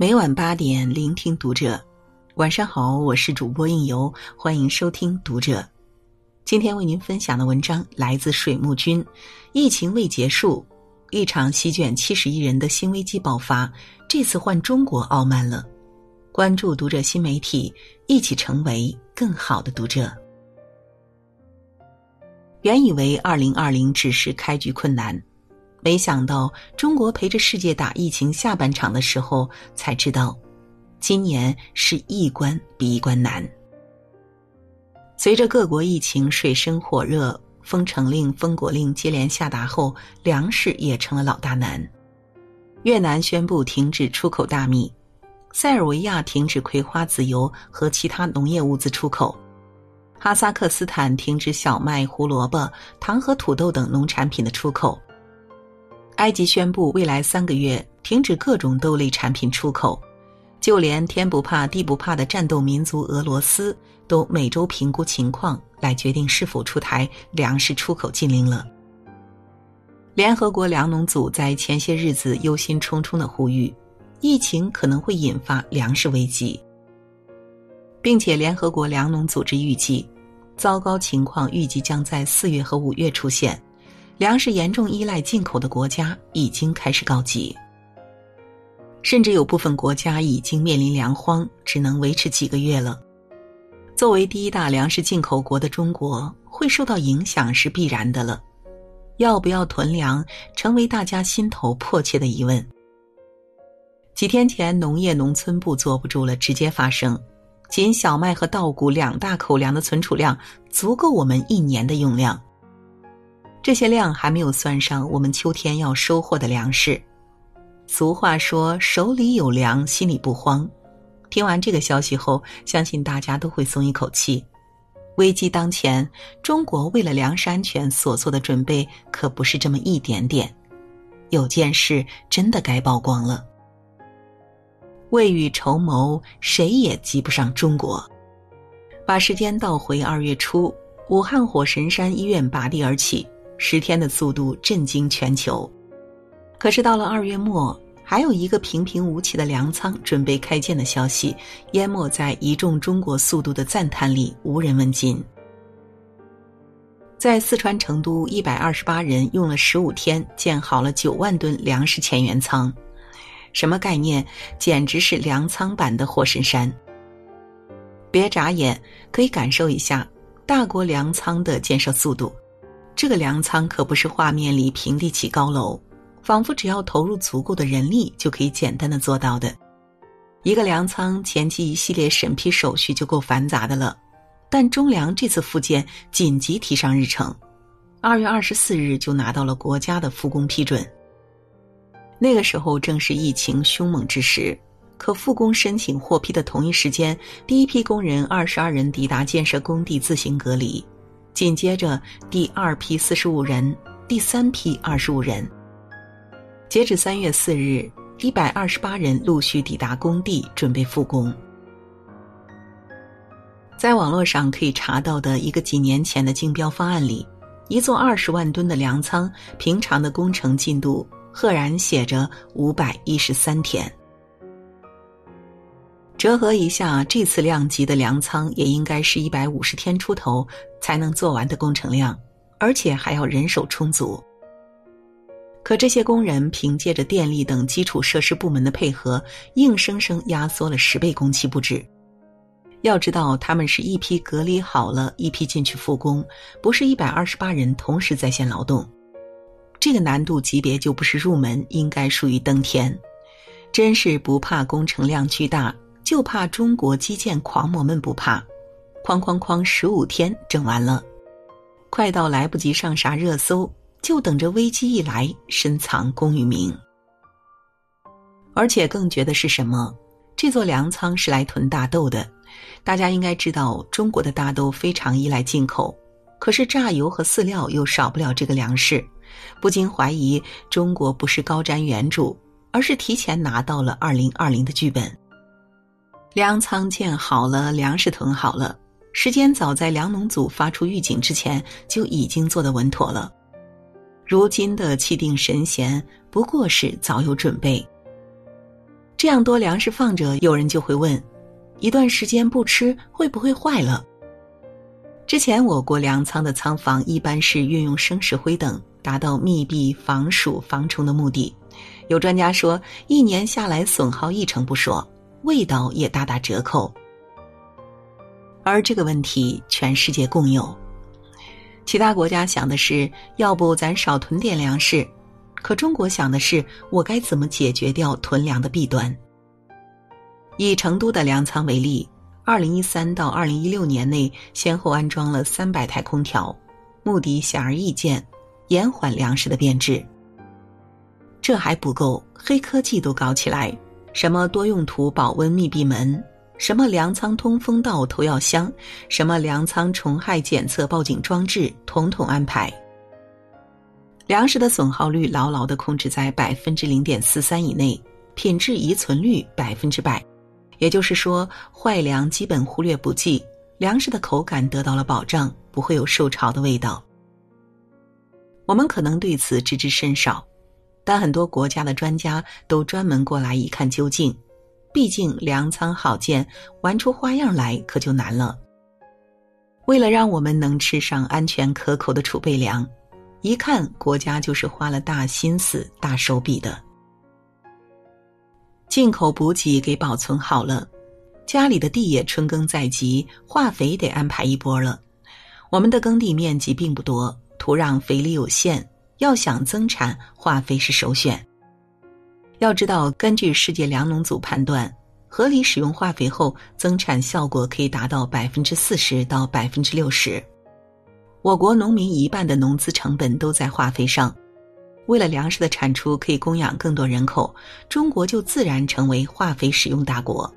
每晚八点，聆听读者。晚上好，我是主播应由，欢迎收听读者。今天为您分享的文章来自水木君。疫情未结束，一场席卷七十亿人的新危机爆发，这次换中国傲慢了。关注读者新媒体，一起成为更好的读者。原以为二零二零只是开局困难。没想到，中国陪着世界打疫情下半场的时候，才知道，今年是一关比一关难。随着各国疫情水深火热，封城令、封国令接连下达后，粮食也成了老大难。越南宣布停止出口大米，塞尔维亚停止葵花籽油和其他农业物资出口，哈萨克斯坦停止小麦、胡萝卜、糖和土豆等农产品的出口。埃及宣布未来三个月停止各种豆类产品出口，就连天不怕地不怕的战斗民族俄罗斯都每周评估情况来决定是否出台粮食出口禁令了。联合国粮农组在前些日子忧心忡忡的呼吁，疫情可能会引发粮食危机，并且联合国粮农组织预计，糟糕情况预计将在四月和五月出现。粮食严重依赖进口的国家已经开始告急，甚至有部分国家已经面临粮荒，只能维持几个月了。作为第一大粮食进口国的中国，会受到影响是必然的了。要不要囤粮，成为大家心头迫切的疑问。几天前，农业农村部坐不住了，直接发声：仅小麦和稻谷两大口粮的存储量，足够我们一年的用量。这些量还没有算上我们秋天要收获的粮食。俗话说：“手里有粮，心里不慌。”听完这个消息后，相信大家都会松一口气。危机当前，中国为了粮食安全所做的准备可不是这么一点点。有件事真的该曝光了。未雨绸缪，谁也及不上中国。把时间倒回二月初，武汉火神山医院拔地而起。十天的速度震惊全球，可是到了二月末，还有一个平平无奇的粮仓准备开建的消息，淹没在一众中国速度的赞叹里，无人问津。在四川成都，一百二十八人用了十五天建好了九万吨粮食前援仓，什么概念？简直是粮仓版的火神山。别眨眼，可以感受一下大国粮仓的建设速度。这个粮仓可不是画面里平地起高楼，仿佛只要投入足够的人力就可以简单的做到的。一个粮仓前期一系列审批手续就够繁杂的了，但中粮这次复建紧急提上日程，二月二十四日就拿到了国家的复工批准。那个时候正是疫情凶猛之时，可复工申请获批的同一时间，第一批工人二十二人抵达建设工地自行隔离。紧接着，第二批四十五人，第三批二十五人。截止三月四日，一百二十八人陆续抵达工地，准备复工。在网络上可以查到的一个几年前的竞标方案里，一座二十万吨的粮仓，平常的工程进度赫然写着五百一十三天。折合一下，这次量级的粮仓也应该是一百五十天出头才能做完的工程量，而且还要人手充足。可这些工人凭借着电力等基础设施部门的配合，硬生生压缩了十倍工期不止。要知道，他们是一批隔离好了，一批进去复工，不是一百二十八人同时在线劳动。这个难度级别就不是入门，应该属于登天。真是不怕工程量巨大。就怕中国基建狂魔们不怕，哐哐哐，十五天整完了，快到来不及上啥热搜，就等着危机一来深藏功与名。而且更绝的是什么？这座粮仓是来囤大豆的。大家应该知道，中国的大豆非常依赖进口，可是榨油和饲料又少不了这个粮食，不禁怀疑中国不是高瞻远瞩，而是提前拿到了二零二零的剧本。粮仓建好了，粮食囤好了，时间早在粮农组发出预警之前就已经做得稳妥了。如今的气定神闲，不过是早有准备。这样多粮食放着，有人就会问：一段时间不吃会不会坏了？之前我国粮仓的仓房一般是运用生石灰等，达到密闭、防暑、防虫的目的。有专家说，一年下来损耗一成不说，味道也大打折扣。而这个问题全世界共有，其他国家想的是要不咱少囤点粮食，可中国想的是我该怎么解决掉囤粮的弊端。以成都的粮仓为例。二零一三到二零一六年内，先后安装了三百台空调，目的显而易见，延缓粮食的变质。这还不够，黑科技都搞起来，什么多用途保温密闭门，什么粮仓通风道投药箱，什么粮仓虫害检测报警装置，统统安排。粮食的损耗率牢牢的控制在百分之零点四三以内，品质遗存率百分之百。也就是说，坏粮基本忽略不计，粮食的口感得到了保障，不会有受潮的味道。我们可能对此知之甚少，但很多国家的专家都专门过来一看究竟。毕竟粮仓好建，玩出花样来可就难了。为了让我们能吃上安全可口的储备粮，一看国家就是花了大心思、大手笔的。进口补给给保存好了，家里的地也春耕在即，化肥得安排一波了。我们的耕地面积并不多，土壤肥力有限，要想增产，化肥是首选。要知道，根据世界粮农组判断，合理使用化肥后，增产效果可以达到百分之四十到百分之六十。我国农民一半的农资成本都在化肥上。为了粮食的产出可以供养更多人口，中国就自然成为化肥使用大国，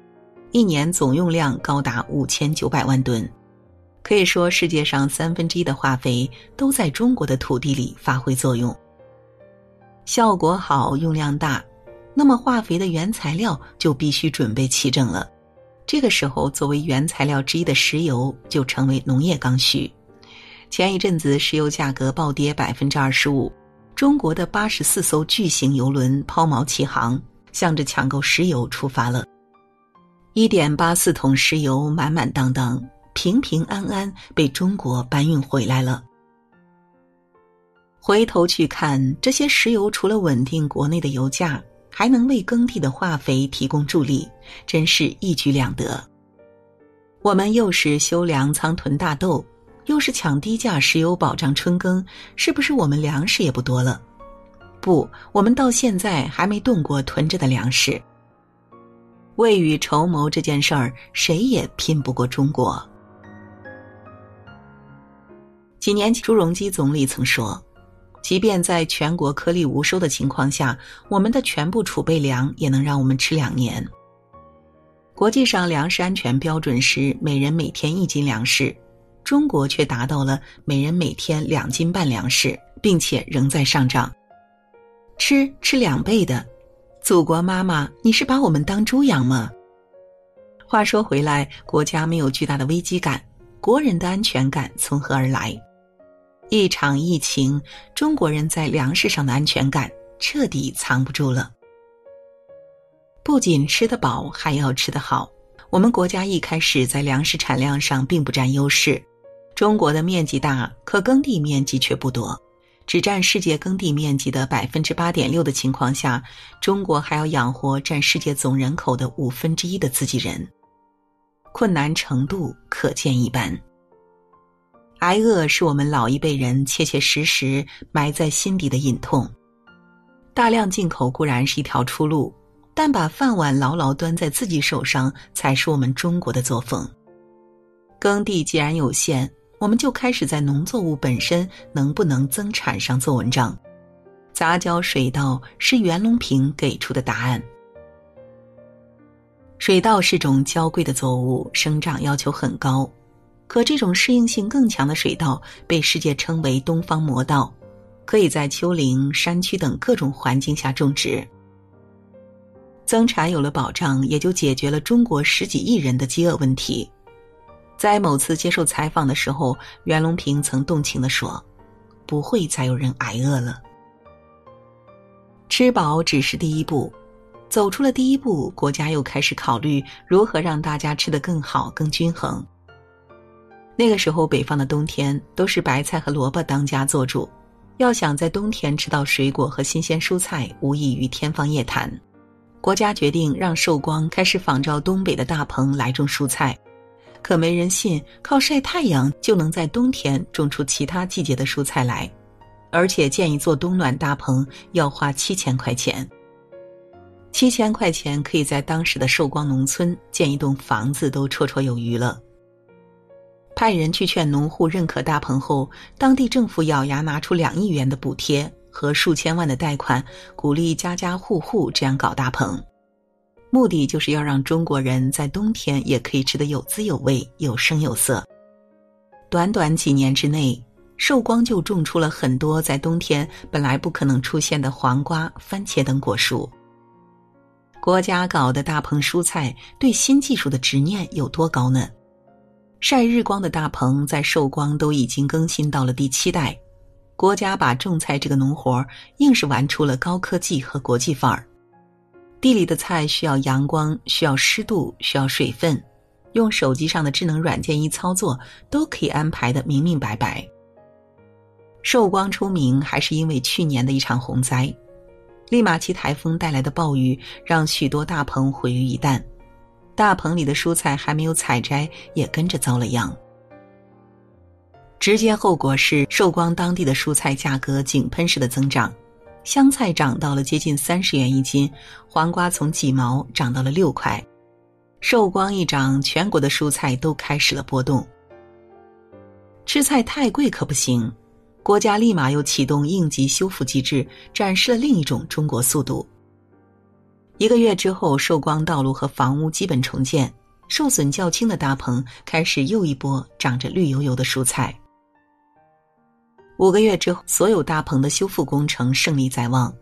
一年总用量高达五千九百万吨，可以说世界上三分之一的化肥都在中国的土地里发挥作用。效果好、用量大，那么化肥的原材料就必须准备齐整了。这个时候，作为原材料之一的石油就成为农业刚需。前一阵子，石油价格暴跌百分之二十五。中国的八十四艘巨型油轮抛锚起航，向着抢购石油出发了。一点八四桶石油满满当当、平平安安被中国搬运回来了。回头去看，这些石油除了稳定国内的油价，还能为耕地的化肥提供助力，真是一举两得。我们又是修粮仓囤大豆。又是抢低价石油保障春耕，是不是我们粮食也不多了？不，我们到现在还没动过囤着的粮食。未雨绸缪这件事儿，谁也拼不过中国。几年前，朱镕基总理曾说：“即便在全国颗粒无收的情况下，我们的全部储备粮也能让我们吃两年。”国际上粮食安全标准是每人每天一斤粮食。中国却达到了每人每天两斤半粮食，并且仍在上涨，吃吃两倍的，祖国妈妈，你是把我们当猪养吗？话说回来，国家没有巨大的危机感，国人的安全感从何而来？一场疫情，中国人在粮食上的安全感彻底藏不住了。不仅吃得饱，还要吃得好。我们国家一开始在粮食产量上并不占优势。中国的面积大，可耕地面积却不多，只占世界耕地面积的百分之八点六的情况下，中国还要养活占世界总人口的五分之一的自己人，困难程度可见一斑。挨饿是我们老一辈人切切实实埋在心底的隐痛，大量进口固然是一条出路，但把饭碗牢牢端在自己手上才是我们中国的作风。耕地既然有限。我们就开始在农作物本身能不能增产上做文章，杂交水稻是袁隆平给出的答案。水稻是种娇贵的作物，生长要求很高，可这种适应性更强的水稻被世界称为“东方魔稻”，可以在丘陵、山区等各种环境下种植。增产有了保障，也就解决了中国十几亿人的饥饿问题。在某次接受采访的时候，袁隆平曾动情地说：“不会再有人挨饿了。吃饱只是第一步，走出了第一步，国家又开始考虑如何让大家吃得更好、更均衡。那个时候，北方的冬天都是白菜和萝卜当家做主，要想在冬天吃到水果和新鲜蔬菜，无异于天方夜谭。国家决定让寿光开始仿照东北的大棚来种蔬菜，可没人信靠晒太阳就能在冬天种出其他季节的蔬菜来，而且建一座冬暖大棚要花七千块钱。七千块钱可以在当时的寿光农村建一栋房子都绰绰有余了。派人去劝农户认可大棚后，当地政府咬牙拿出两亿元的补贴和数千万的贷款，鼓励家家户户这样搞大棚，目的就是要让中国人在冬天也可以吃得有滋有味、有声有色。短短几年之内，寿光就种出了很多在冬天本来不可能出现的黄瓜、番茄等果树。国家搞的大棚蔬菜对新技术的执念有多高呢？晒日光的大棚在寿光都已经更新到了第七代，国家把种菜这个农活硬是玩出了高科技和国际范儿。地里的菜需要阳光，需要湿度，需要水分，用手机上的智能软件一操作，都可以安排的明明白白。寿光出名还是因为去年的一场洪灾。利马奇台风带来的暴雨让许多大棚毁于一旦，大棚里的蔬菜还没有采摘，也跟着遭了殃。直接后果是寿光当地的蔬菜价格井喷式的增长，香菜涨到了接近三十元一斤，黄瓜从几毛涨到了六块。寿光一涨，全国的蔬菜都开始了波动。吃菜太贵可不行。国家立马又启动应急修复机制，展示了另一种中国速度。一个月之后，寿光道路和房屋基本重建，受损较轻的大棚开始又一波长着绿油油的蔬菜。五个月之后，所有大棚的修复工程胜利在望，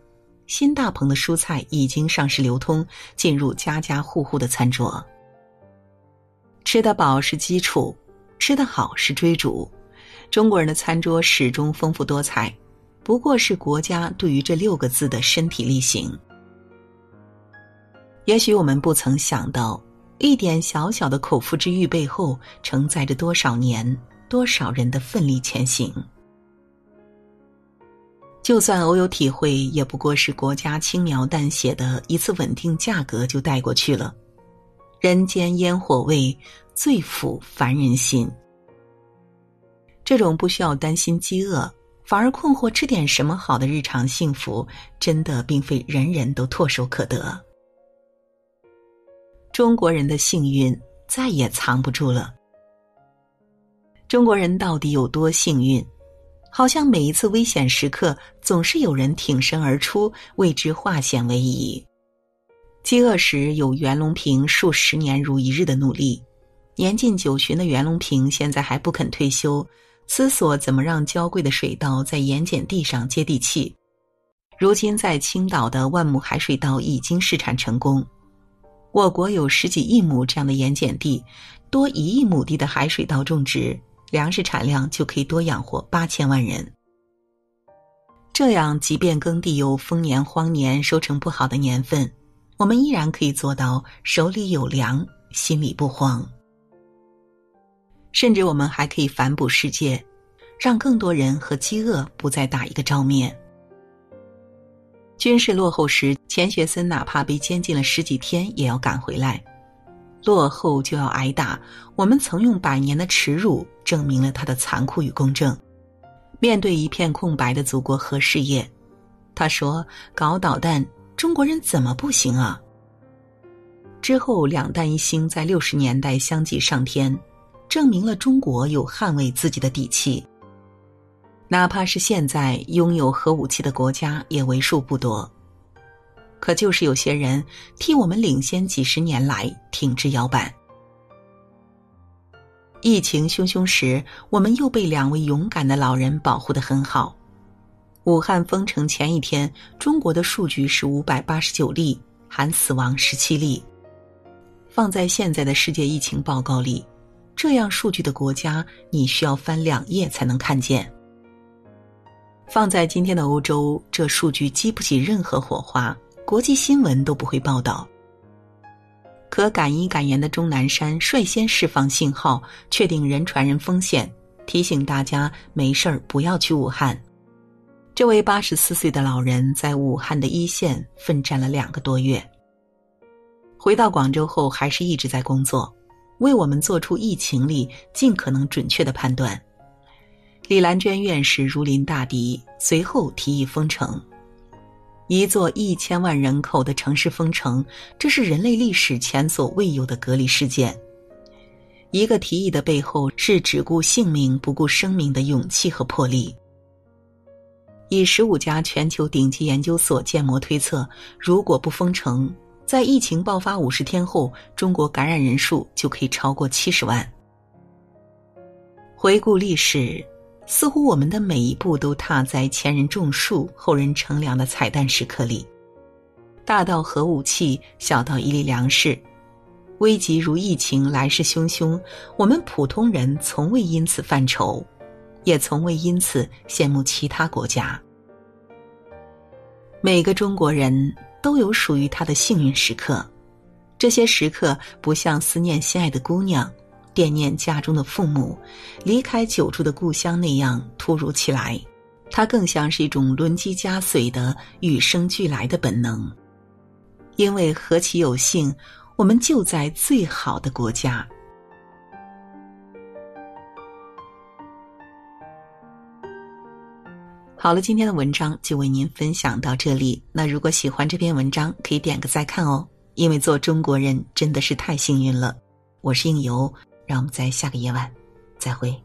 新大棚的蔬菜已经上市流通，进入家家户户的餐桌。吃得饱是基础，吃得好是追逐。中国人的餐桌始终丰富多彩，不过是国家对于这六个字的身体力行。也许我们不曾想到，一点小小的口腹之欲背后承载着多少年、多少人的奋力前行。就算偶有体会，也不过是国家轻描淡写的一次稳定价格就带过去了。人间烟火味，最抚凡人心。这种不需要担心饥饿，反而困惑吃点什么好的日常幸福，真的并非人人都唾手可得。中国人的幸运再也藏不住了。中国人到底有多幸运？好像每一次危险时刻，总是有人挺身而出，为之化险为夷。饥饿时有袁隆平数十年如一日的努力，年近九旬的袁隆平现在还不肯退休。思索怎么让娇贵的水稻在盐碱地上接地气。如今，在青岛的万亩海水稻已经试产成功。我国有十几亿亩这样的盐碱地，多一亿亩地的海水稻种植，粮食产量就可以多养活八千万人。这样，即便耕地有丰年、荒年、收成不好的年份，我们依然可以做到手里有粮，心里不慌。甚至我们还可以反哺世界，让更多人和饥饿不再打一个照面。军事落后时，钱学森哪怕被监禁了十几天，也要赶回来。落后就要挨打，我们曾用百年的耻辱证明了他的残酷与公正。面对一片空白的祖国核事业，他说：“搞导弹，中国人怎么不行啊？”之后，两弹一星在六十年代相继上天。证明了中国有捍卫自己的底气。哪怕是现在拥有核武器的国家也为数不多，可就是有些人替我们领先几十年来挺直腰板。疫情汹汹时，我们又被两位勇敢的老人保护的很好。武汉封城前一天，中国的数据是五百八十九例，含死亡十七例。放在现在的世界疫情报告里。这样数据的国家，你需要翻两页才能看见。放在今天的欧洲，这数据激不起任何火花，国际新闻都不会报道。可敢医敢言的钟南山率先释放信号，确定人传人风险，提醒大家没事儿不要去武汉。这位八十四岁的老人在武汉的一线奋战了两个多月，回到广州后还是一直在工作，为我们做出疫情里尽可能准确的判断。李兰娟院士如临大敌，随后提议封城。一座一千万人口的城市封城，这是人类历史前所未有的隔离事件。一个提议的背后是只顾性命不顾生命的勇气和魄力。以十五家全球顶级研究所建模推测，如果不封城，在疫情爆发五十天后，中国感染人数就可以超过七十万。回顾历史。似乎我们的每一步都踏在前人种树、后人乘凉的彩蛋时刻里，大到核武器，小到一粒粮食，危急如疫情来势汹汹，我们普通人从未因此犯愁，也从未因此羡慕其他国家。每个中国人都有属于他的幸运时刻，这些时刻不像思念心爱的姑娘。惦念家中的父母，离开久住的故乡那样突如其来，它更像是一种轮机加岁的与生俱来的本能。因为何其有幸，我们就在最好的国家。好了，今天的文章就为您分享到这里。那如果喜欢这篇文章，可以点个再看哦。因为做中国人真的是太幸运了。我是应由。让我们在下个夜晚再会。